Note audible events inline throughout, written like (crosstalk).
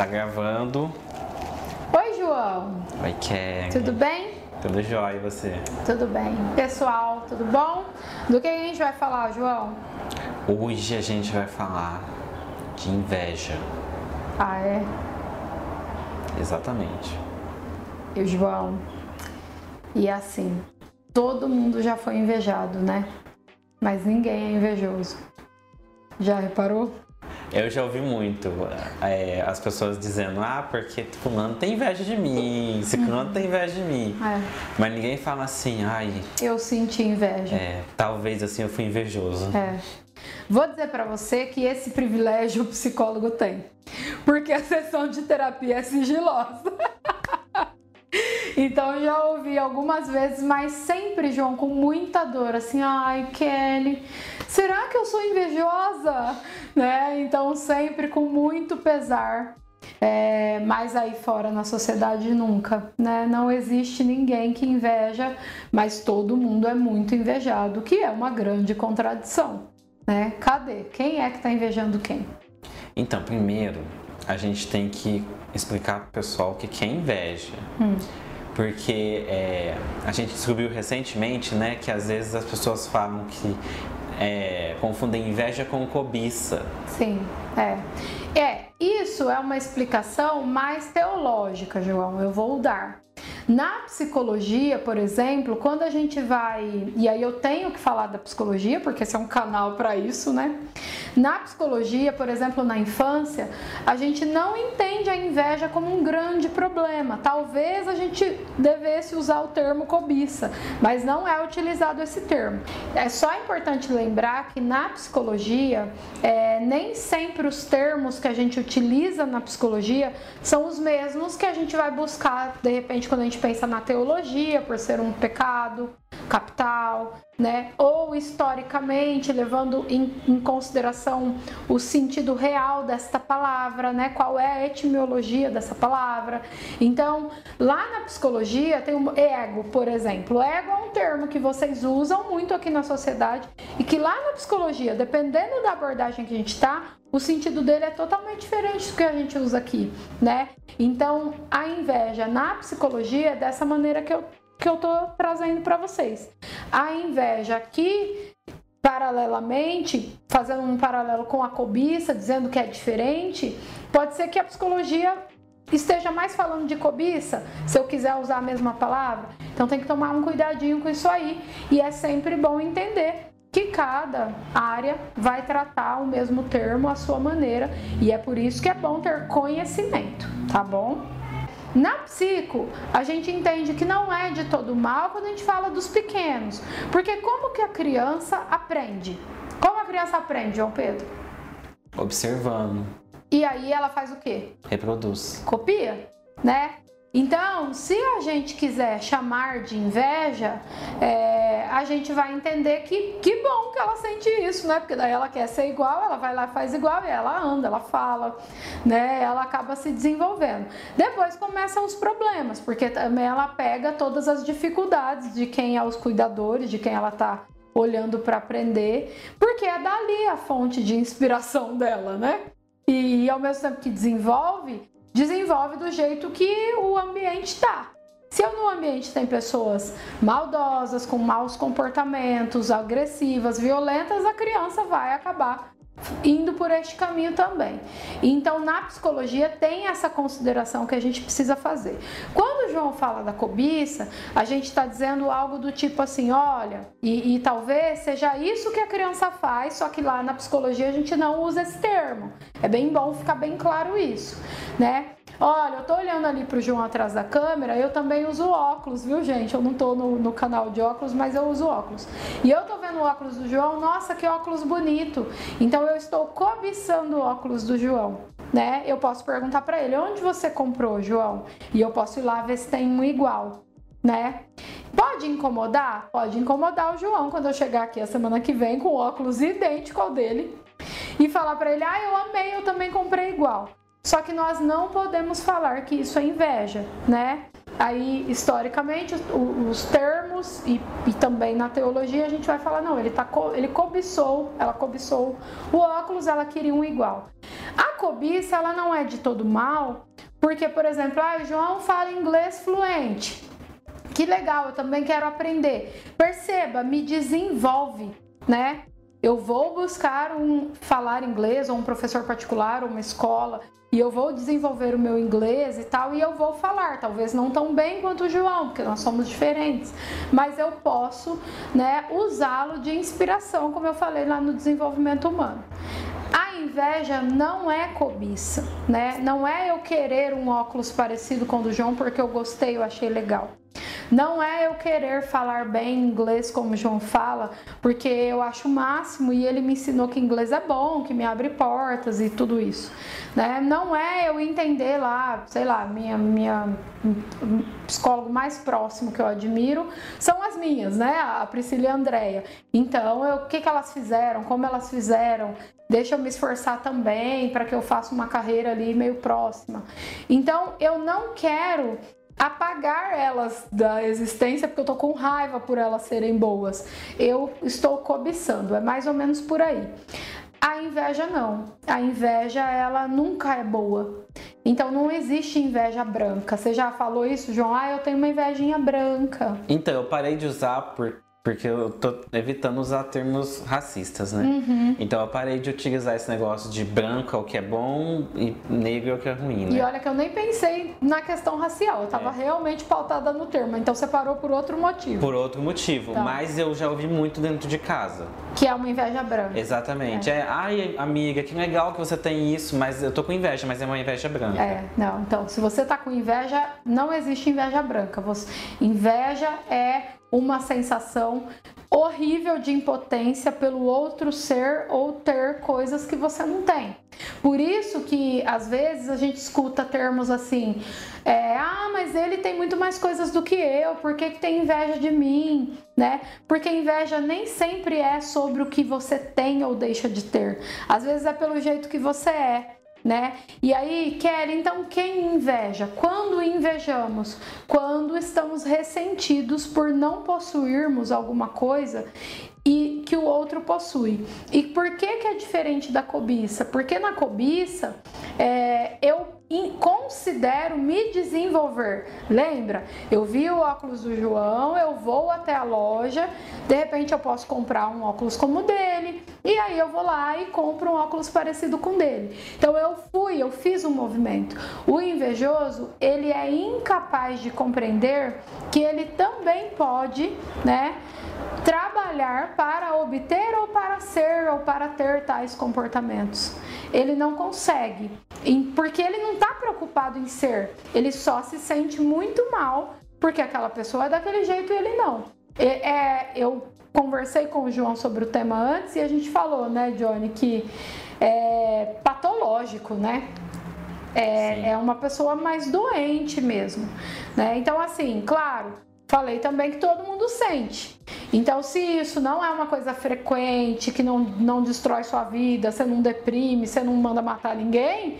Tá gravando. Oi, João. Oi, Kelly. Tudo bem? Tudo jóia, e você? Tudo bem. Pessoal, tudo bom? Do que a gente vai falar, João? Hoje a gente vai falar de inveja. Ah, é? Exatamente. E o João. E assim, todo mundo já foi invejado, né? Mas ninguém é invejoso. Já reparou? Eu já ouvi muito é, as pessoas dizendo, ah, porque fulano tem inveja de mim, ciclano tem inveja de mim. É. Mas ninguém fala assim, ai, Eu senti inveja. é, talvez assim eu fui invejoso. É. Vou dizer pra você que esse privilégio o psicólogo tem. Porque a sessão de terapia é sigilosa. Então eu já ouvi algumas vezes, mas sempre, João, com muita dor, assim, ai, Kelly, será que eu sou invejosa? (laughs) Né? Então sempre com muito pesar. É, mas aí fora na sociedade nunca, né? Não existe ninguém que inveja, mas todo mundo é muito invejado, que é uma grande contradição, né? Cadê? Quem é que tá invejando quem? Então, primeiro, a gente tem que explicar pro pessoal o que que é inveja. Porque é, a gente descobriu recentemente, né, que às vezes as pessoas falam que é, confundem inveja com cobiça. Sim, é. É, isso é uma explicação mais teológica, João, eu vou dar. Na psicologia, por exemplo, quando a gente vai. E aí eu tenho que falar da psicologia, porque esse é um canal para isso, né? Na psicologia, por exemplo, na infância, a gente não entende a inveja como um grande problema. Talvez a gente devesse usar o termo cobiça, mas não é utilizado esse termo. É só importante lembrar que na psicologia, é, nem sempre os termos que a gente utiliza na psicologia são os mesmos que a gente vai buscar, de repente, quando a gente pensa na teologia, por ser um pecado capital, né? Ou historicamente, levando em, em consideração o sentido real desta palavra, né? Qual é a etimologia dessa palavra. Então, lá na psicologia tem o ego, por exemplo. Ego é um termo que vocês usam muito aqui na sociedade e que lá na psicologia, dependendo da abordagem que a gente está, o sentido dele é totalmente diferente do que a gente usa aqui, né? Então, a inveja na psicologia é dessa maneira que eu, que eu tô trazendo para vocês. A inveja aqui, paralelamente, fazendo um paralelo com a cobiça, dizendo que é diferente, pode ser que a psicologia esteja mais falando de cobiça, se eu quiser usar a mesma palavra. Então tem que tomar um cuidadinho com isso aí. E é sempre bom entender que cada área vai tratar o mesmo termo à sua maneira. E é por isso que é bom ter conhecimento, tá bom? Na psico, a gente entende que não é de todo mal quando a gente fala dos pequenos. Porque como que a criança aprende? Como a criança aprende, João Pedro? Observando, E aí ela faz o quê? reproduz. copia, né? Então, se a gente quiser chamar de inveja, é, a gente vai entender que que bom que ela sente isso, né? Porque daí ela quer ser igual, ela vai lá e faz igual, e ela anda, ela fala, né? Ela acaba se desenvolvendo. Depois começam os problemas, porque também ela pega todas as dificuldades de quem é os cuidadores, de quem ela tá olhando para aprender, porque é dali a fonte de inspiração (laughs) dela, né? E ao mesmo tempo que desenvolve, desenvolve do jeito que o ambiente está. Se no ambiente tem pessoas maldosas, com maus comportamentos, agressivas, violentas, a criança vai acabar indo por este caminho também. Então, na psicologia tem essa consideração que a gente precisa fazer. Quando João fala da cobiça, a gente está dizendo algo do tipo assim, olha, e, e talvez seja isso que a criança faz, só que lá na psicologia a gente não usa esse termo. É bem bom ficar bem claro isso, né? Olha, eu tô olhando ali pro João atrás da câmera, eu também uso óculos, viu, gente? Eu não tô no, no canal de óculos, mas eu uso óculos. E eu tô vendo o óculos do João, nossa, que óculos bonito. Então eu estou cobiçando o óculos do João, né? Eu posso perguntar para ele, onde você comprou, João? E eu posso ir lá ver se tem um igual, né? Pode incomodar? Pode incomodar o João quando eu chegar aqui a semana que vem com óculos idêntico ao dele e falar para ele: "Ah, eu amei, eu também comprei igual". Só que nós não podemos falar que isso é inveja, né? Aí, historicamente, os termos e, e também na teologia a gente vai falar, não, ele, tá, ele cobiçou, ela cobiçou o óculos, ela queria um igual. A cobiça, ela não é de todo mal, porque, por exemplo, ah, João fala inglês fluente. Que legal, eu também quero aprender. Perceba, me desenvolve, né? Eu vou buscar um falar inglês ou um professor particular, ou uma escola, e eu vou desenvolver o meu inglês e tal, e eu vou falar, talvez não tão bem quanto o João, porque nós somos diferentes, mas eu posso, né, usá-lo de inspiração, como eu falei lá no desenvolvimento humano. A inveja não é cobiça, né? Não é eu querer um óculos parecido com o do João porque eu gostei, eu achei legal. Não é eu querer falar bem inglês como o João fala, porque eu acho o máximo e ele me ensinou que inglês é bom, que me abre portas e tudo isso. Né? Não é eu entender lá, sei lá, minha, minha psicólogo mais próximo que eu admiro são as minhas, né? A Priscila e a Andrea. Então, o que, que elas fizeram, como elas fizeram, deixa eu me esforçar também para que eu faça uma carreira ali meio próxima. Então, eu não quero apagar elas da existência porque eu tô com raiva por elas serem boas. Eu estou cobiçando, é mais ou menos por aí. A inveja não. A inveja ela nunca é boa. Então não existe inveja branca. Você já falou isso, João? Ah, eu tenho uma invejinha branca. Então, eu parei de usar por porque eu tô evitando usar termos racistas, né? Uhum. Então eu parei de utilizar esse negócio de branco é o que é bom e negro é o que é ruim, né? E olha que eu nem pensei na questão racial, eu tava é. realmente pautada no termo, então você parou por outro motivo. Por outro motivo, tá. mas eu já ouvi muito dentro de casa. Que é uma inveja branca. Exatamente. É. é, ai amiga, que legal que você tem isso, mas eu tô com inveja, mas é uma inveja branca. É, não, então se você tá com inveja, não existe inveja branca. Você... Inveja é uma sensação horrível de impotência pelo outro ser ou ter coisas que você não tem. Por isso que às vezes a gente escuta termos assim, é, ah, mas ele tem muito mais coisas do que eu, por que, que tem inveja de mim? Né? Porque inveja nem sempre é sobre o que você tem ou deixa de ter. Às vezes é pelo jeito que você é né? E aí, Kelly, então quem inveja? Quando invejamos? Quando estamos ressentidos por não possuirmos alguma coisa e que o outro possui. E por que, que é diferente da cobiça? Porque na cobiça é, eu considero me desenvolver. Lembra? Eu vi o óculos do João, eu vou até a loja, de repente eu posso comprar um óculos como o dele, e aí eu vou lá e compro um óculos parecido com o dele. Então eu fui, eu fiz um movimento. O invejoso, ele é incapaz de compreender que ele também pode, né? Trabalhar para obter ou para ser ou para ter tais comportamentos. Ele não consegue, porque ele não está preocupado em ser, ele só se sente muito mal porque aquela pessoa é daquele jeito e ele não. É, eu conversei com o João sobre o tema antes e a gente falou, né, Johnny, que é patológico, né? É, é uma pessoa mais doente mesmo, né? Então, assim, claro, Falei também que todo mundo sente. Então, se isso não é uma coisa frequente, que não, não destrói sua vida, você não deprime, você não manda matar ninguém,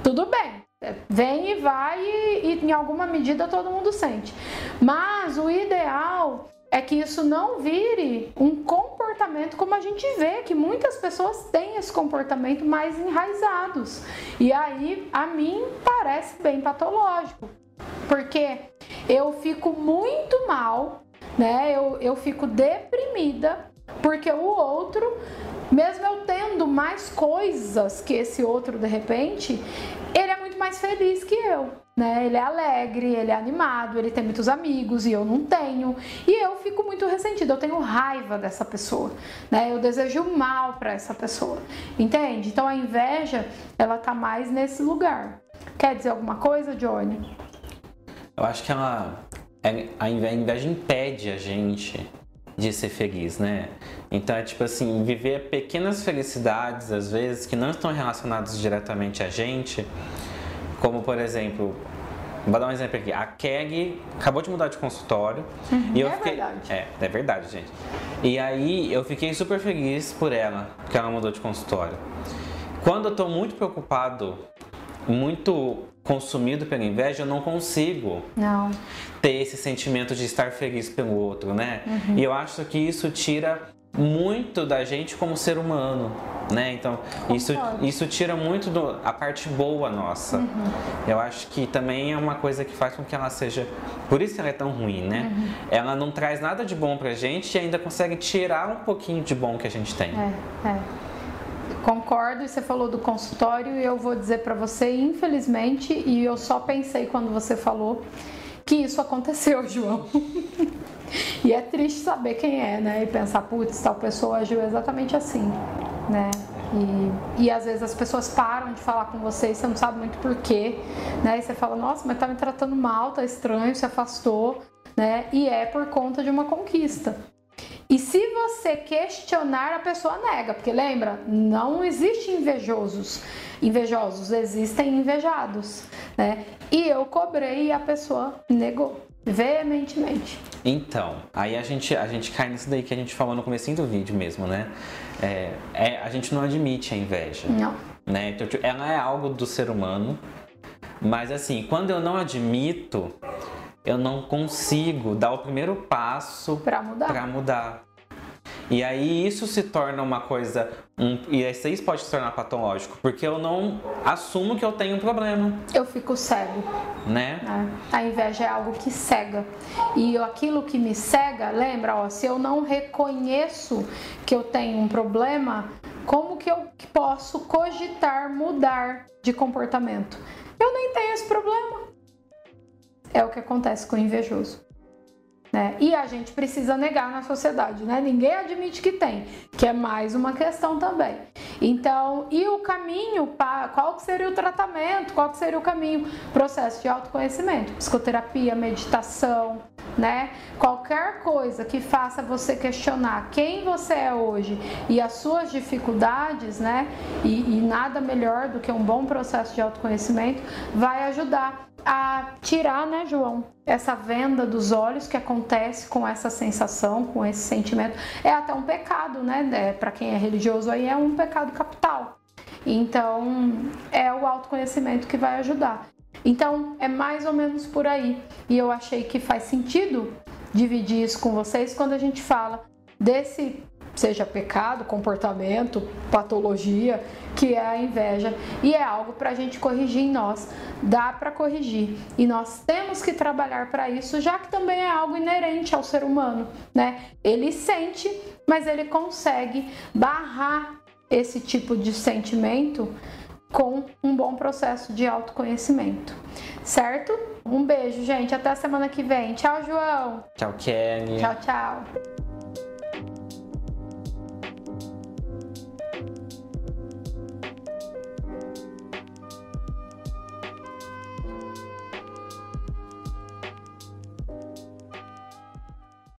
tudo bem. Vem e vai e, e em alguma medida todo mundo sente. Mas o ideal é que isso não vire um comportamento como a gente vê que muitas pessoas têm esse comportamento mais enraizados. E aí, a mim parece bem patológico. Porque eu fico muito mal, né? Eu, eu fico deprimida porque o outro, mesmo eu tendo mais coisas que esse outro de repente, ele é muito mais feliz que eu. Né? Ele é alegre, ele é animado, ele tem muitos amigos e eu não tenho. E eu fico muito ressentida, eu tenho raiva dessa pessoa, né? Eu desejo mal para essa pessoa. Entende? Então a inveja, ela tá mais nesse lugar. Quer dizer alguma coisa, Johnny? Eu acho que ela, é, a inveja impede a gente de ser feliz, né? Então é tipo assim, viver pequenas felicidades, às vezes, que não estão relacionadas diretamente a gente, como por exemplo, vou dar um exemplo aqui, a Kelly acabou de mudar de consultório uhum, e eu é fiquei. Verdade. É, é verdade, gente. E aí eu fiquei super feliz por ela, que ela mudou de consultório. Quando eu tô muito preocupado, muito consumido pela inveja, eu não consigo não. ter esse sentimento de estar feliz pelo outro, né? Uhum. E eu acho que isso tira muito da gente como ser humano, né? Então isso, isso tira muito do, a parte boa nossa. Uhum. Eu acho que também é uma coisa que faz com que ela seja, por isso ela é tão ruim, né? Uhum. Ela não traz nada de bom pra gente e ainda consegue tirar um pouquinho de bom que a gente tem. É, é. Concordo, e você falou do consultório e eu vou dizer para você, infelizmente, e eu só pensei quando você falou que isso aconteceu, (laughs) João. e é triste saber quem é, né? E pensar, putz, tal pessoa agiu exatamente assim, né? E, e às vezes as pessoas param de falar com você e você não sabe muito porquê, né? E você fala, nossa, mas tá me tratando mal, tá estranho, se afastou, né? E é por conta de uma conquista. Você questionar, a pessoa nega, porque lembra, não existe invejosos. Invejosos existem invejados, né? E eu cobrei e a pessoa negou veementemente. Então, aí a gente, a gente cai nisso daí que a gente falou no começo do vídeo mesmo, né? É, é, a gente não admite a inveja. Não. Né? Então, tipo, ela é algo do ser humano, mas assim, quando eu não admito, eu não consigo dar o primeiro passo para mudar. Pra mudar. E aí isso se torna uma coisa. Um, e isso pode se tornar patológico, porque eu não assumo que eu tenho um problema. Eu fico cego. Né? É. A inveja é algo que cega. E aquilo que me cega, lembra, ó, se eu não reconheço que eu tenho um problema, como que eu posso cogitar mudar de comportamento? Eu nem tenho esse problema. É o que acontece com o invejoso. Né? E a gente precisa negar na sociedade, né? Ninguém admite que tem, que é mais uma questão também. Então, e o caminho, para qual seria o tratamento, qual seria o caminho? Processo de autoconhecimento, psicoterapia, meditação, né? Qualquer coisa que faça você questionar quem você é hoje e as suas dificuldades, né? E, e nada melhor do que um bom processo de autoconhecimento vai ajudar a tirar, né, João, essa venda dos olhos que acontece com essa sensação, com esse sentimento. É até um pecado, né? É, Para quem é religioso aí é um pecado capital. Então, é o autoconhecimento que vai ajudar. Então, é mais ou menos por aí. E eu achei que faz sentido dividir isso com vocês quando a gente fala desse seja pecado, comportamento, patologia, que é a inveja, e é algo para a gente corrigir em nós. Dá para corrigir e nós temos que trabalhar para isso, já que também é algo inerente ao ser humano, né? Ele sente, mas ele consegue barrar esse tipo de sentimento com um bom processo de autoconhecimento, certo? Um beijo, gente. Até a semana que vem. Tchau, João. Tchau, Kelly. Tchau, tchau.